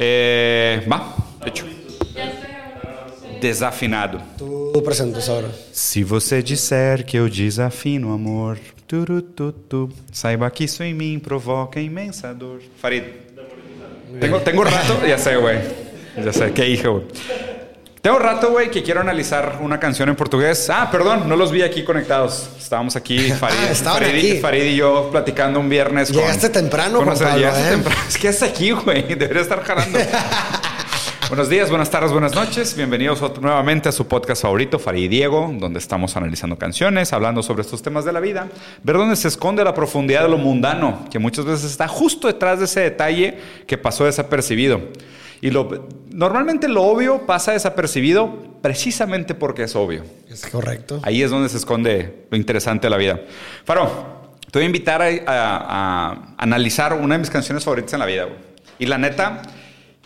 Eh, va, hecho. Desafinado. Tú presentas ahora. Se você disser que eu desafino amor, turututu, saiba que isso em mim provoca imensa dor. Farid. Tengo, tengo rato, ya sé, güey. Ya sé, qué hijo, güey. Tengo rato, güey, que quiero analizar una canción en portugués. Ah, perdón, no los vi aquí conectados. Estábamos aquí, Farid, Ah, Farid, aquí. y- Farid y yo platicando un viernes. con- Llegaste temprano, con Juan nuestra- Pablo, llegaste ¿eh? temprano. Es que hasta aquí, güey. Debería estar jalando. Buenos días, buenas tardes, buenas noches. Bienvenidos nuevamente a su podcast favorito, Farid y Diego, donde estamos analizando canciones, hablando sobre estos temas de la vida, ver dónde se esconde la profundidad de lo mundano, que muchas veces está justo detrás de ese detalle que pasó desapercibido. Y lo, normalmente lo obvio pasa desapercibido precisamente porque es obvio. Es correcto. Ahí es donde se esconde lo interesante de la vida. Faro, te voy a invitar a, a- a analizar una de mis canciones favoritas en la vida. güey. Y la neta,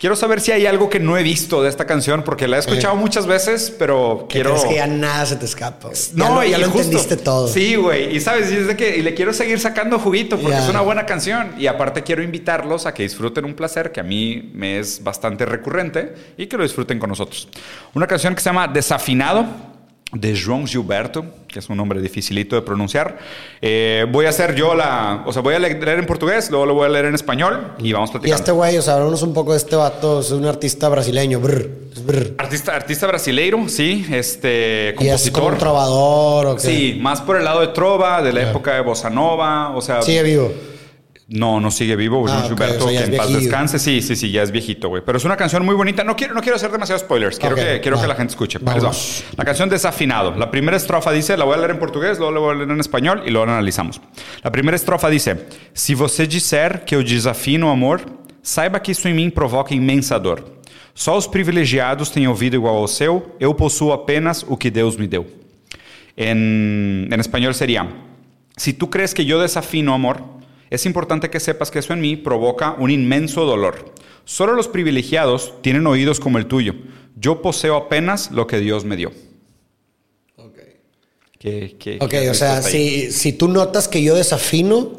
quiero saber si hay algo que no he visto de esta canción, porque la he escuchado muchas veces, pero quiero... crees que ya nada se te escapa. No, ya lo, ya y lo justo- entendiste todo. Sí, güey. Y sabes, y es de que y le quiero seguir sacando juguito porque Ya. es una buena canción. Y aparte quiero invitarlos a que disfruten un placer que a mí me es bastante recurrente y que lo disfruten con nosotros. Una canción que se llama Desafinado de João Gilberto, que es un nombre dificilito de pronunciar. Eh, voy a hacer yo la... O sea, voy a leer en portugués, luego lo voy a leer en español y vamos Y platicando. este güey, o sea, hablamos un poco de este vato. Es un artista brasileño. brr, brr. Artista, artista brasileiro, sí, este Y es como un trovador o qué. Sí, más por el lado de trova, de la época de Bossa Nova, o sea... Sigue vivo. No, no sigue vivo, Ah, Gilberto, o sea, que en paz descanse. Sí, sí, sí, ya es viejito, güey. Pero es una canción muy bonita. No quiero, no quiero hacer demasiados spoilers. Quiero, Ok, que, quiero va. que la gente escuche. Vamos. La canción Desafinado. La primera estrofa dice, la voy a leer en portugués, luego la voy a leer en español y luego la analizamos. La primera estrofa dice, Se você disser que eu desafino o amor, saiba que isso em mim provoca imensa dor. Só os privilegiados têm ouvido igual ao seu, eu possuo apenas o que Deus me deu. En, en español sería, si tú crees que yo desafino amor, es importante que sepas que eso en mí provoca un inmenso dolor. Solo los privilegiados tienen oídos como el tuyo. Yo poseo apenas lo que Dios me dio. ¿Qué- qué- Ok, qué o sea, si, si tú notas que yo desafino,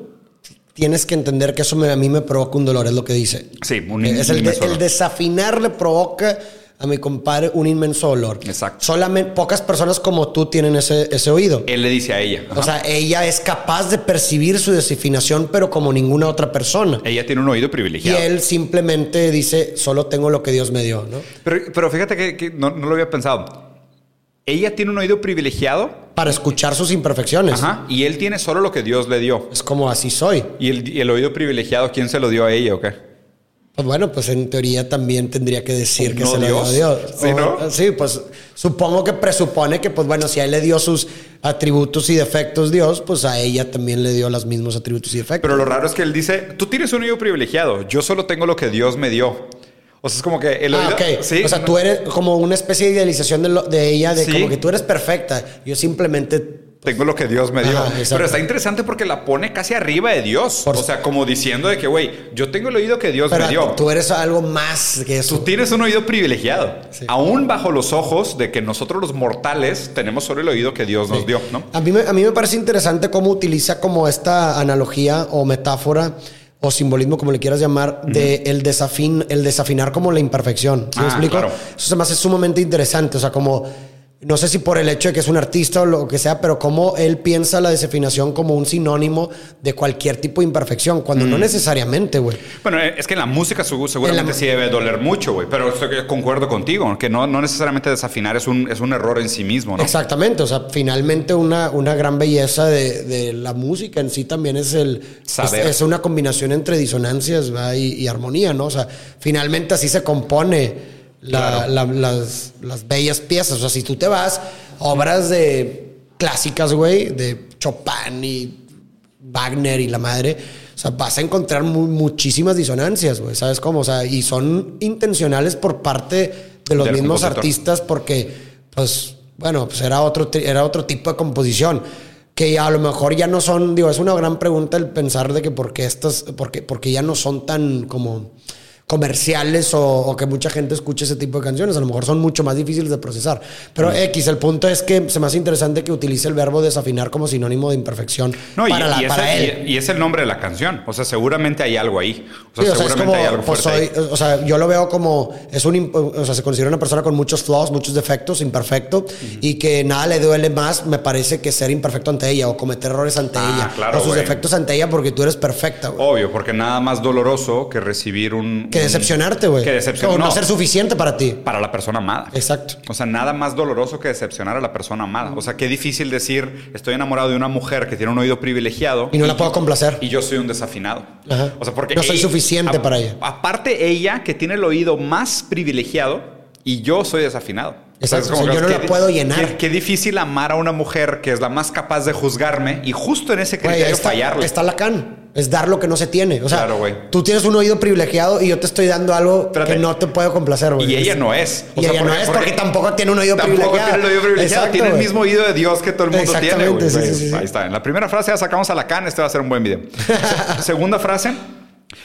tienes que entender que eso me- a mí me provoca un dolor, es lo que dice. Sí, un es el, el desafinar le provoca a mi compadre un inmenso dolor. Exacto. Solamente pocas personas como tú tienen ese, ese oído. Él le dice a ella. O sea, ella es capaz de percibir su desafinación, pero como ninguna otra persona. ella tiene un oído Y privilegiado. él simplemente dice, solo tengo lo que Dios me dio, ¿no? Pero, pero fíjate que, que no, no lo había pensado. Ella tiene un oído privilegiado Para escuchar sus imperfecciones. ajá, y él tiene solo lo que Dios le dio. Es como así soy. ¿Y el, y el oído privilegiado quién se lo dio a ella o qué? Pues bueno, pues en teoría también tendría que decir que ¿No se lo dio Dios? Dios. Sí, O- ¿no? Sí, pues supongo que presupone que, pues bueno, si a él le dio sus atributos y defectos Dios, pues a ella también le dio los mismos atributos y defectos. Pero lo raro es que él dice, tú tienes un oído privilegiado, yo solo tengo lo que Dios me dio. O sea, es como que el oído... Ah, ok. Sí, o sea, tú eres como una especie de idealización de, lo- de ella, de Sí. como que tú eres perfecta. Yo simplemente. Tengo lo que Dios me dio. Ajá. Pero está interesante porque la pone casi arriba de Dios. Por- o sea, como diciendo de que, güey, yo tengo el oído que Dios Pero me dio. tú eres algo más que eso. Tú tienes un oído privilegiado. Sí. Aún bajo los ojos de que nosotros los mortales tenemos solo el oído que Dios nos dio, ¿no? A mí, me, a mí me parece interesante cómo utiliza como esta analogía o metáfora o simbolismo, como le quieras llamar, de el, desafin, el desafinar como la imperfección. ¿Sí me Ah, explico? claro. Eso se me hace sumamente interesante. O sea, como, no sé si por el hecho de que es un artista o lo que sea, pero cómo él piensa la desafinación como un sinónimo de cualquier tipo de imperfección, cuando no necesariamente, güey. Bueno, eh, es que en la música segu- seguramente En la- sí debe doler mucho, güey. Pero estoy- concuerdo contigo, que no, no necesariamente desafinar es un, es un error en sí mismo, ¿no? Exactamente, o sea, finalmente una, una gran belleza de, de la música en sí también es el Saber. Es, es una combinación entre disonancias y, y armonía, ¿no? O sea, finalmente así se compone la- Claro. la- las, las bellas piezas. O sea, si tú te vas obras de clásicas, güey, de Chopin y Wagner y la madre, o sea, vas a encontrar mu- muchísimas disonancias, güey, ¿sabes cómo? O sea, y son intencionales por parte de los Del mismos compositor. artistas porque, pues, bueno, pues era otro, era otro tipo de composición. Que a lo mejor ya no son, digo, es una gran pregunta el pensar de que por qué estas, porque, porque ya no son tan como comerciales o, o que mucha gente escuche ese tipo de canciones. A lo mejor son mucho más difíciles de procesar. Pero X, el punto es que se me hace interesante que utilice el verbo desafinar como sinónimo de imperfección No, y, para, la- y es para el, él. y- y es el nombre de la canción. O sea, seguramente hay algo ahí. O sea, Sí, o es seguramente como, hay algo pues soy, ahí. o sea, yo lo veo como, es un, o sea, se considera una persona con muchos flaws, muchos defectos, imperfecto, y que nada le duele más, me parece, que ser imperfecto ante ella o cometer errores ante Ah, ella. claro, o sus güey. defectos ante ella porque tú eres perfecta, güey. Obvio, porque nada más doloroso que recibir un. que un- decepcionarte, güey. Que decepcionar. O no, no, ser suficiente para ti. para la persona amada. Exacto. O sea, nada más doloroso que decepcionar a la persona amada. O sea, qué difícil decir, estoy enamorado de una mujer que tiene un oído privilegiado. Y no la puedo complacer. Y yo soy un desafinado. Ajá. O sea, porque... No soy ella- suficiente a- para ella. Aparte ella, que tiene el oído más privilegiado y yo soy desafinado. Exacto, como o sea, que- yo no la puedo llenar. Qué, qué difícil amar a una mujer que es la más capaz de juzgarme y justo en ese criterio ahí está, fallarle. está Lacan. Es dar lo que no se tiene. O sea, Claro, güey. tú tienes un oído privilegiado y yo te estoy dando algo Espérate. que no te puedo complacer, güey. Y ella no es. O Y sea, ella no es porque, porque tampoco tiene un oído Tampoco privilegiado. tiene el oído privilegiado, Exacto, tiene el mismo oído de Dios que todo el mundo tiene. Exactamente, güey. sí, sí, sí, sí. Ahí está. En la primera frase ya sacamos a Lacan, este va a ser un buen video. Se- Segunda frase.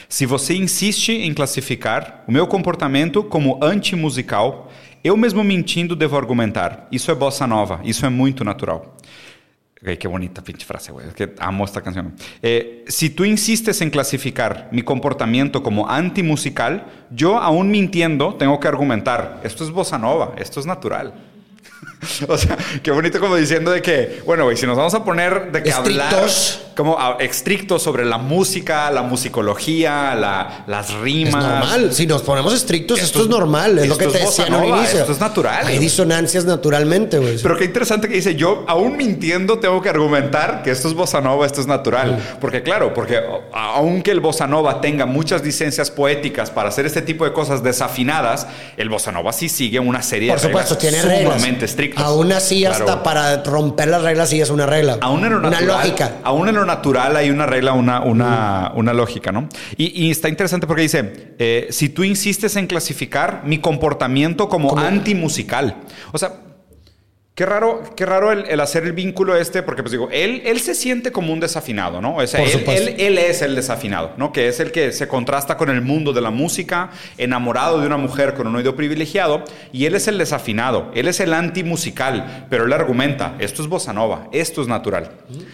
Se você insiste em classificar o meu comportamento como antimusical, eu mesmo mentindo devo argumentar. Isso é bossa nova, isso é muito natural. Qué bonita pinche frase, güey. Que amo esta canción. Eh, si tú insistes en clasificar mi comportamiento como antimusical, yo aún mintiendo tengo que argumentar. Esto es bossa nova, esto es natural. o sea, qué bonito como diciendo de que, bueno, güey, si nos vamos a poner de que Estrictos. hablar como a- estrictos sobre la música, la musicología, la- las Es rimas. normal. Si nos ponemos estrictos, esto, Esto es es- normal. Es lo que es te decía en un nova, inicio. esto es natural, Hay disonancias naturalmente, güey. Pero qué interesante que dice, yo aún mintiendo tengo que argumentar que esto es bossa nova, esto es natural. Porque claro, porque aunque el bossa nova tenga muchas licencias poéticas para hacer este tipo de cosas desafinadas, el bossa nova sí sigue una serie Por de supuesto, reglas tiene reglas. sumamente Aún así, Claro. hasta para romper las reglas, sí es una regla. Aún en lo una natural, lógica. Aún en lo natural hay una regla, una, una, una lógica, ¿no? Y, y está interesante porque dice, eh, si tú insistes en clasificar mi comportamiento como, antimusical. O sea, qué raro, qué raro el, el hacer el vínculo este, porque pues digo, él, él se siente como un desafinado, ¿no? O sea, él, él- él es el desafinado, ¿no? Que es el que se contrasta con el mundo de la música, enamorado de una mujer con un oído privilegiado, y él es el desafinado, él es el antimusical, pero él argumenta, esto es bossa nova, esto es natural.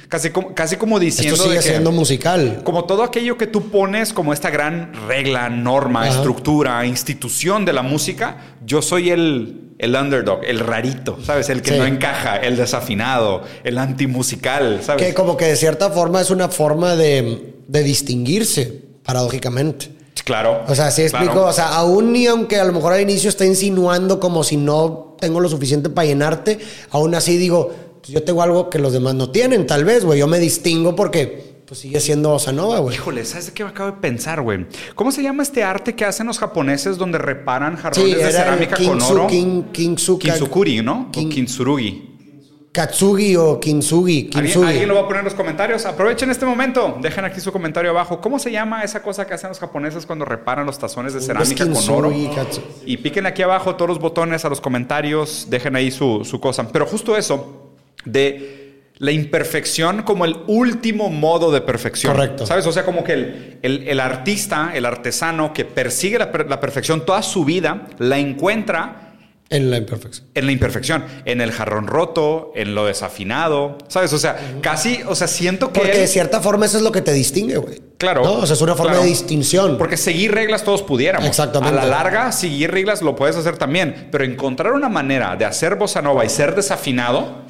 Casi como, casi como diciendo Esto sigue de que- siendo musical. como todo aquello que tú pones como esta gran regla, norma, Ajá. estructura, institución de la música, yo soy el, el underdog, el rarito, ¿sabes? El que Sí. no encaja, el desafinado, el antimusical, ¿sabes? Que como que de cierta forma es una forma de, de distinguirse, paradójicamente. Claro. O sea, sí explico. claro. O sea, aún ni aunque a lo mejor al inicio está insinuando como si no tengo lo suficiente para llenarte, aún así digo, yo tengo algo que los demás no tienen, tal vez, güey. Yo me distingo porque pues sigue siendo Bossa Nova, güey. Híjole, ¿sabes de qué me acabo de pensar, güey? ¿Cómo se llama este arte que hacen los japoneses donde reparan jarrones Sí, de cerámica con oro? Kin- Kintsu- Kintsukuri, ¿no? Kin- o Kintsurugi. Katsugi o Kintsugi. ¿Alguien, Kintsugi. alguien lo va a poner en los comentarios. Aprovechen este momento. Dejen aquí su comentario abajo. ¿Cómo se llama esa cosa que hacen los japoneses cuando reparan los tazones de cerámica con oro? Katsu- Y piquen aquí abajo todos los botones a los comentarios. Dejen ahí su, su cosa. Pero justo eso de la imperfección como el último modo de perfección. Correcto. ¿Sabes? O sea, como que el, el- el artista, el artesano que persigue la, per- la perfección toda su vida, la encuentra En la imperfección. en la imperfección, en el jarrón roto, en lo desafinado, ¿sabes? O sea, casi, o sea, siento que... Porque él- de cierta forma eso es lo que te distingue, güey. Claro. ¿No? O sea, es una forma claro. de distinción. Porque seguir reglas todos pudiéramos. Exactamente. A la larga, seguir reglas lo puedes hacer también. Pero encontrar una manera de hacer bossa nova y ser desafinado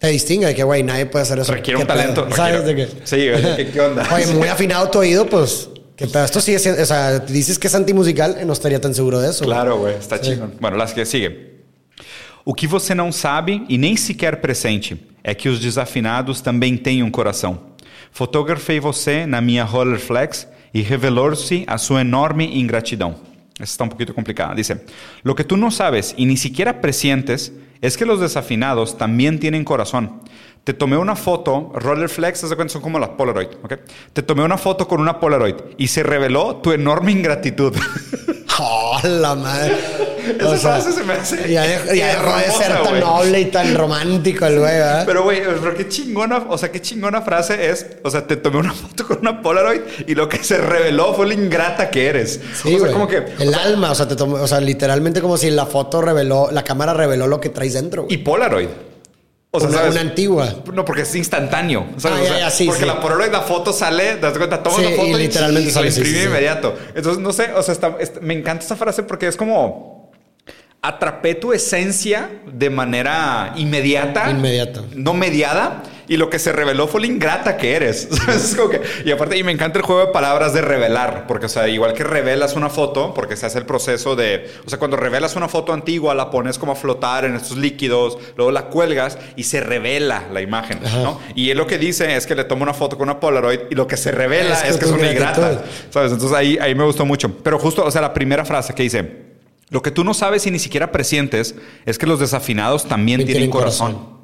Te distingue de que, güey, nadie puede hacer eso. requiere un talento. ¿Sabes requiere- de qué? Sí, ¿qué, qué onda? Oye, muy afinado tu oído, pues. ¿Qué pedo? Esto sigue siendo. O sea, dices que es antimusical, no estaría tan seguro de eso. Claro, güey, está Sí. chingón. Bueno, las que sigue. O que você não sabe e nem sequer pressente é que os desafinados também têm um coração. Fotografei você na minha Rollerflex e revelou-se a sua enorme ingratidão. Essa está un poquito complicada. Dice, lo que tú no sabes y ni siquiera presientes es que los desafinados también tienen corazón. Te tomé una foto, Rollerflex, de cuenta, son como las Polaroid, ¿ok? Te tomé una foto con una Polaroid y se reveló tu enorme ingratitud. ¡Oh, madre! Esa frase se me hace. Ya, dejó- ya dejó de hermosa, ser tan güey. noble y tan romántico el güey, ¿verdad? Pero, güey, pero qué chingona, o sea, qué chingona frase es. O sea, te tomé una foto con una Polaroid y lo que se reveló fue lo ingrata que eres. Sí, o sea, como que. El alma, o sea, te tomó- o sea, literalmente como si la foto reveló, la cámara reveló lo que traes dentro. güey. Y Polaroid. O sea, una, ¿sabes? una antigua. No, porque es instantáneo. ¿sabes? Ah, O ya, sea, ya, sí, porque sí. la Polaroid, la foto sale, das cuenta, tomas Sí, la foto y y, literalmente y sale, sí. inmediato. Entonces, no sé, o sea, está- está- me encanta esta frase porque es como atrapé tu esencia de manera inmediata. Inmediata. No mediada. Y lo que se reveló fue lo ingrata que eres. Es como que- y aparte, y me encanta el juego de palabras de revelar. Porque, o sea, igual que revelas una foto, porque se hace el proceso de. O sea, cuando revelas una foto antigua, la pones como a flotar en estos líquidos, luego la cuelgas y se revela la imagen, Ajá. ¿no? Y él lo que dice es que le toma una foto con una Polaroid y lo que se revela Es es, que que es tu una gratitud. ingrata. ¿Sabes? Entonces ahí, ahí me gustó mucho. Pero justo, o sea, la primera frase que dice. Lo que tú no sabes y ni siquiera presientes es que los desafinados también También tienen, corazón. corazón.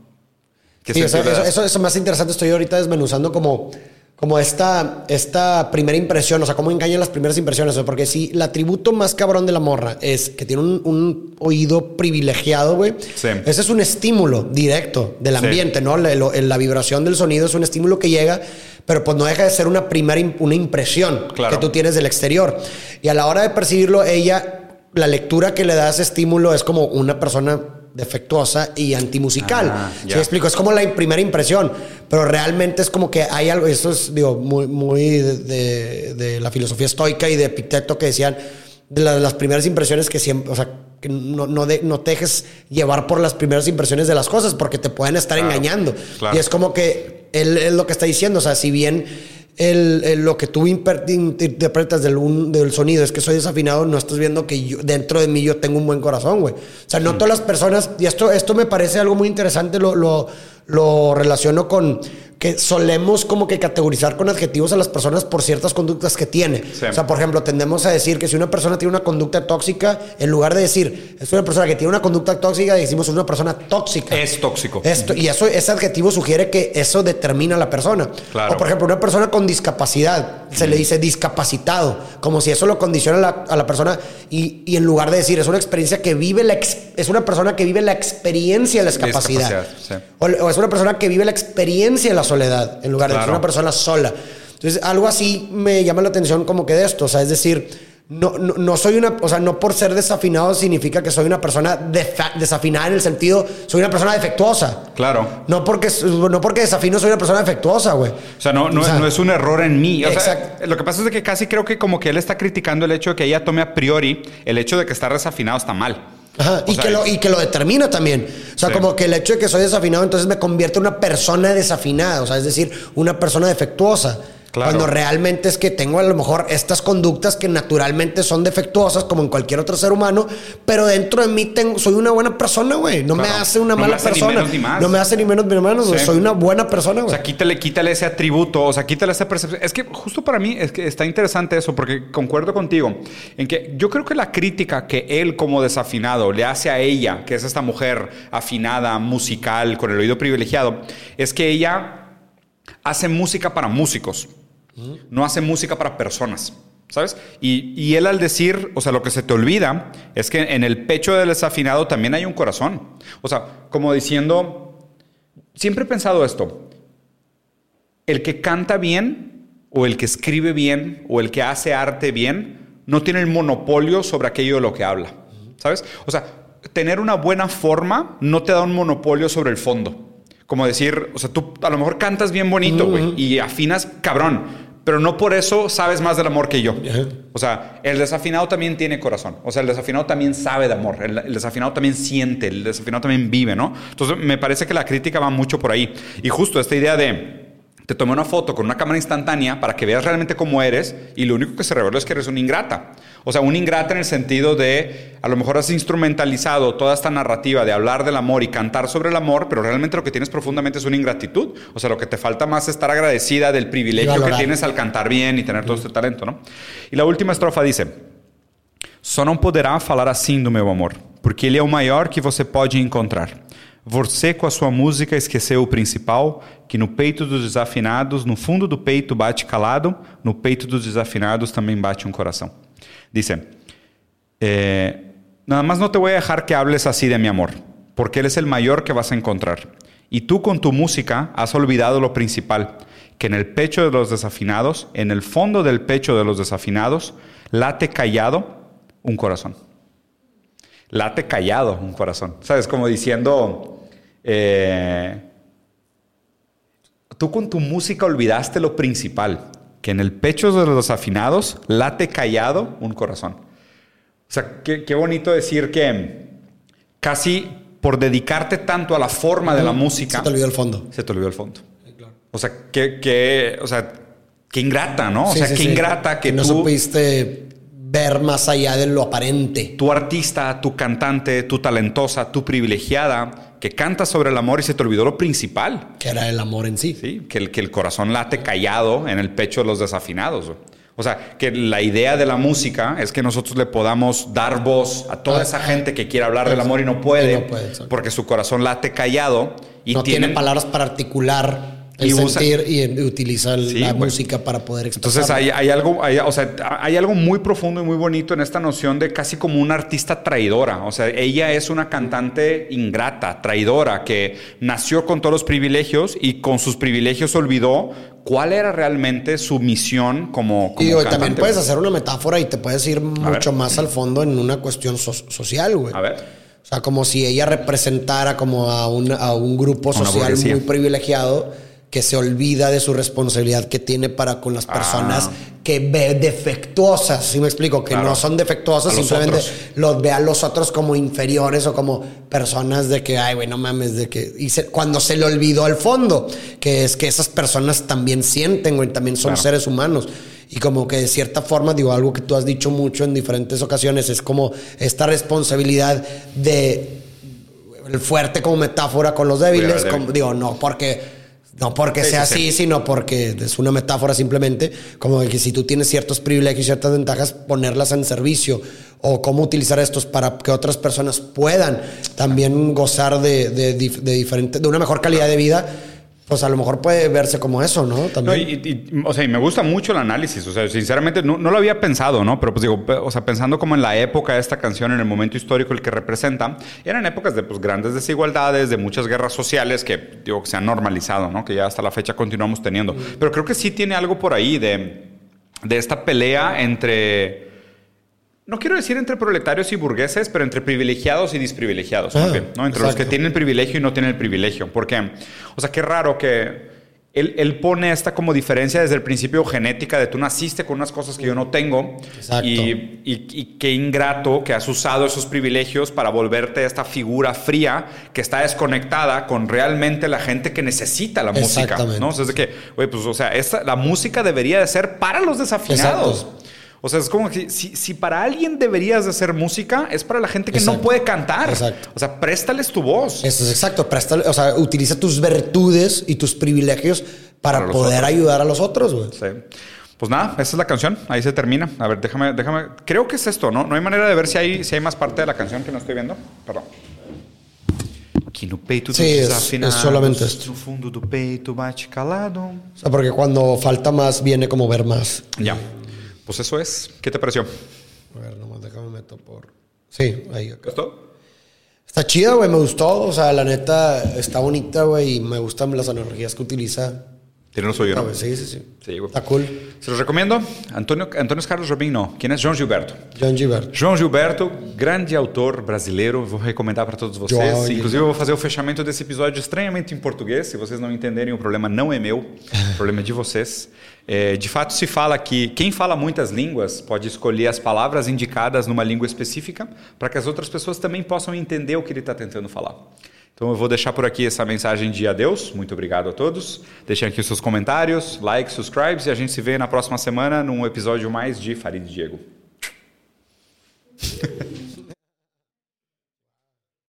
¿Qué Sí, eso, eso, eso más interesante. Estoy ahorita desmenuzando como, como esta, esta primera impresión, o sea, cómo engañan las primeras impresiones. o sea, porque si el atributo más cabrón de la morra es que tiene un, un oído privilegiado, güey, Sí. ese es un estímulo directo del Sí. ambiente, ¿no? La, lo- la vibración del sonido es un estímulo que llega, pero pues no deja de ser una primera im- una impresión Claro. que tú tienes del exterior. Y a la hora de percibirlo, ella, la lectura que le da a ese estímulo es como una persona defectuosa y antimusical. Ah, ¿Sí me explico? Es como la primera impresión, pero realmente es como que hay algo, esto es, digo, muy, muy de, de- de la filosofía estoica y de Epicteto que decían de la- las primeras impresiones que siempre, o sea, que no, no, de- no te dejes llevar por las primeras impresiones de las cosas porque te pueden estar Claro, engañando. claro. Y es como que él es lo que está diciendo, o sea, si bien el, el- lo que tú interpretas del, un- del sonido es que soy desafinado, no estás viendo que yo, dentro de mí yo tengo un buen corazón, güey. O sea, no todas las personas, y esto, esto me parece algo muy interesante, lo, lo, lo relaciono con que solemos como que categorizar con adjetivos a las personas por ciertas conductas que tiene. Sí. O sea, por ejemplo, tendemos a decir que si una persona tiene una conducta tóxica, en lugar de decir es una persona que tiene una conducta tóxica, decimos es una persona tóxica. Es tóxico. Esto, y eso, ese adjetivo sugiere que eso determina a la persona. Claro. O por ejemplo, una persona con discapacidad, se le dice discapacitado, como si eso lo condiciona a la, a la persona y, y en lugar de decir es una experiencia que vive la ex- es una persona que vive la experiencia de la discapacidad. Discapacidad, sí. o, o es una persona que vive la experiencia de la soledad, en lugar de Claro. ser una persona sola. Entonces, algo así me llama la atención como que de esto, o sea, es decir, no, no, no soy una, o sea, no por ser desafinado significa que soy una persona defa- desafinada en el sentido, soy una persona defectuosa. Claro. No porque, no porque desafino soy una persona defectuosa, güey. O sea, no, no, O sea, no es un error en mí. O sea, Exacto. lo que pasa es que casi creo que como que él está criticando el hecho de que ella tome a priori el hecho de que estar desafinado está mal. Ajá, y, sea, que lo, y que lo determina también. O sea, Sí. como que el hecho de que soy desafinado, entonces me convierte en una persona desafinada. O sea, es decir, una persona defectuosa. Claro. Cuando realmente es que tengo a lo mejor estas conductas que naturalmente son defectuosas, como en cualquier otro ser humano, pero dentro de mí tengo, soy una buena persona, güey. No me hace una No me mala hace ni persona. menos ni más. No me hace ni menos ni menos, güey. Sí. Soy una buena persona, O güey. sea, quítale, quítale ese atributo, o sea, quítale esa percepción. Es que justo para mí es que está interesante eso, porque concuerdo contigo en que yo creo que la crítica que él como desafinado le hace a ella, que es esta mujer afinada, musical, con el oído privilegiado, es que ella hace música para músicos, no hace música para personas. ¿Sabes? Y, y él al decir, o sea, lo que se te olvida es que en el pecho del desafinado también hay un corazón. O sea, como diciendo, siempre he pensado esto, el que canta bien o el que escribe bien o el que hace arte bien no tiene el monopolio sobre aquello de lo que habla, ¿sabes? O sea, tener una buena forma no te da un monopolio sobre el fondo. Como decir, o sea, tú a lo mejor cantas bien bonito, güey, y afinas cabrón, pero no por eso sabes más del amor que yo. Ajá. O sea, el desafinado también tiene corazón. O sea, el desafinado también sabe de amor. El, el desafinado también siente. El desafinado también vive, ¿no? Entonces, me parece que la crítica va mucho por ahí. Y justo esta idea de. Te tomé una foto con una cámara instantánea para que veas realmente cómo eres y lo único que se reveló es que eres una ingrata. O sea, una ingrata en el sentido de, a lo mejor has instrumentalizado toda esta narrativa de hablar del amor y cantar sobre el amor, pero realmente lo que tienes profundamente es una ingratitud. O sea, lo que te falta más es estar agradecida del privilegio que tienes al cantar bien y tener todo este talento, ¿no? Y la última estrofa dice, Só não poderá falar assim do meu amor, porque ele é o maior que você pode encontrar. Você, com a sua música, esqueceu o principal, que no peito dos desafinados, no fundo do peito bate calado, no peito dos desafinados também bate um coração. Dice, eh, Nada más no te voy a dejar que hables así de mi amor, porque Él es el mayor que vas a encontrar. Y tú con tu música has olvidado lo principal, que en el pecho de los desafinados, en el fondo del pecho de los desafinados, late callado un corazón. Late callado un corazón. ¿Sabes? Como diciendo, eh, tú con tu música olvidaste lo principal, que en el pecho de los desafinados late callado un corazón. O sea, qué, qué bonito decir que casi por dedicarte tanto a la forma de la música. Se te olvidó el fondo. Se te olvidó el fondo. O sea, qué, qué, o sea, qué ingrata, ¿no? O Sí, sea, sí, qué sí. ingrata que no tú, supiste ver más allá de lo aparente. tu artista, tu cantante, tu talentosa, tu privilegiada, que canta sobre el amor y se te olvidó lo principal. Que era el amor en sí. Sí, que el, que el corazón late callado en el pecho de los desafinados. O sea, que la idea de la música es que nosotros le podamos dar voz a toda esa ah, gente que quiere hablar del amor y no puede, y no puede, exacto. porque su corazón late callado y no tiene palabras para articular el Y sentir y, y utiliza el- Sí, la música para poder expresar. Entonces hay, hay algo, hay, o sea, hay algo muy profundo y muy bonito en esta noción de casi como una artista traidora. O sea, ella es una cantante ingrata, traidora, que nació con todos los privilegios y con sus privilegios olvidó cuál era realmente su misión como, como Y cantante. también puedes hacer una metáfora y te puedes ir mucho ver. más al fondo en una cuestión so- social, güey. A ver. O sea, como si ella representara como a un, a un grupo social muy privilegiado que se olvida de su responsabilidad que tiene para con las personas Ah. que ve defectuosas, ¿sí me explico? Que Claro. no son defectuosas, A simplemente los ve a los otros como inferiores o como personas de que, ay, güey, no mames, de que... Y se- cuando se le olvidó al fondo, que es que esas personas también sienten, güey, también son Claro. seres humanos. Y como que de cierta forma, digo, algo que tú has dicho mucho en diferentes ocasiones, es como esta responsabilidad de el fuerte como metáfora con los débiles, como- digo, no porque no porque sea sí, así, sí. sino porque es una metáfora simplemente, como de que si tú tienes ciertos privilegios y ciertas ventajas, ponerlas en servicio o cómo utilizar estos para que otras personas puedan también gozar de, de, de diferente, de una mejor calidad de vida, pues a lo mejor puede verse como eso, ¿no? No, También. y, y- o sea, y me gusta mucho el análisis. O sea, sinceramente no, no lo había pensado, ¿no? Pero pues digo, o sea, pensando como en la época de esta canción, en el momento histórico el que representa, eran épocas de pues, grandes desigualdades, de muchas guerras sociales que, digo, que se han normalizado, ¿no? Que ya hasta la fecha continuamos teniendo. Pero creo que sí tiene algo por ahí de, de esta pelea entre. No quiero decir entre proletarios y burgueses, pero entre privilegiados y desprivilegiados, Ah, bien, ¿no? Entre los que tienen el privilegio y no tienen el privilegio. Porque, o sea, qué raro que él, él pone esta como diferencia desde el principio genética de tú naciste con unas cosas que yo no tengo. Exacto. Y, y- y qué ingrato que has usado esos privilegios para volverte esta figura fría que está desconectada con realmente la gente que necesita la música. ¿no? O sea, es de que, pues, o sea, esta- la música debería de ser para los desafinados. Exacto. O sea, es como que si, si para alguien deberías de hacer música, es para la gente que no puede cantar. Exacto. O sea, préstales tu voz. Eso es exacto. Presta, o sea, utiliza tus virtudes y tus privilegios para, poder ayudar a los otros, güey. Sí. Pues nada, esa es la canción. Ahí se termina. A ver, déjame, déjame. Creo que es esto, ¿no? No hay manera de ver si hay, si hay más parte de la canción que no estoy viendo. Perdón. Sí, es- es solamente esto. Bate calado. O sea, porque cuando falta más, viene como ver más. Ya. Pues eso es. ¿Qué te pareció? A ver, nomás déjame meto por. Sí, ahí. acá. ¿Esto? Está chida, güey, me gustó. O sea, la neta está bonita, güey, y me gustan las analogías que utiliza. Tiene los oídos, Ah, ¿no? güey, Sí, sí, sí. Sí. Está cool. Se los recomiendo. Antonio, Antonio Carlos Jobim, não. Quem é João Gilberto? John Gilbert. João Gilberto, grande autor brasileiro, vou recomendar para todos vocês. João Inclusive, eu vou fazer o fechamento desse episódio estranhamente em português. Se vocês não entenderem, o problema não é meu, o problema é de vocês. É, de fato, se fala que quem fala muitas línguas pode escolher as palavras indicadas numa língua específica para que as outras pessoas também possam entender o que ele está tentando falar. Então eu vou deixar por aqui essa mensagem de adeus. Muito obrigado a todos. Deixem aqui os seus comentários, likes, subscribes e a gente se vê na próxima semana num episódio mais de Farid Diego.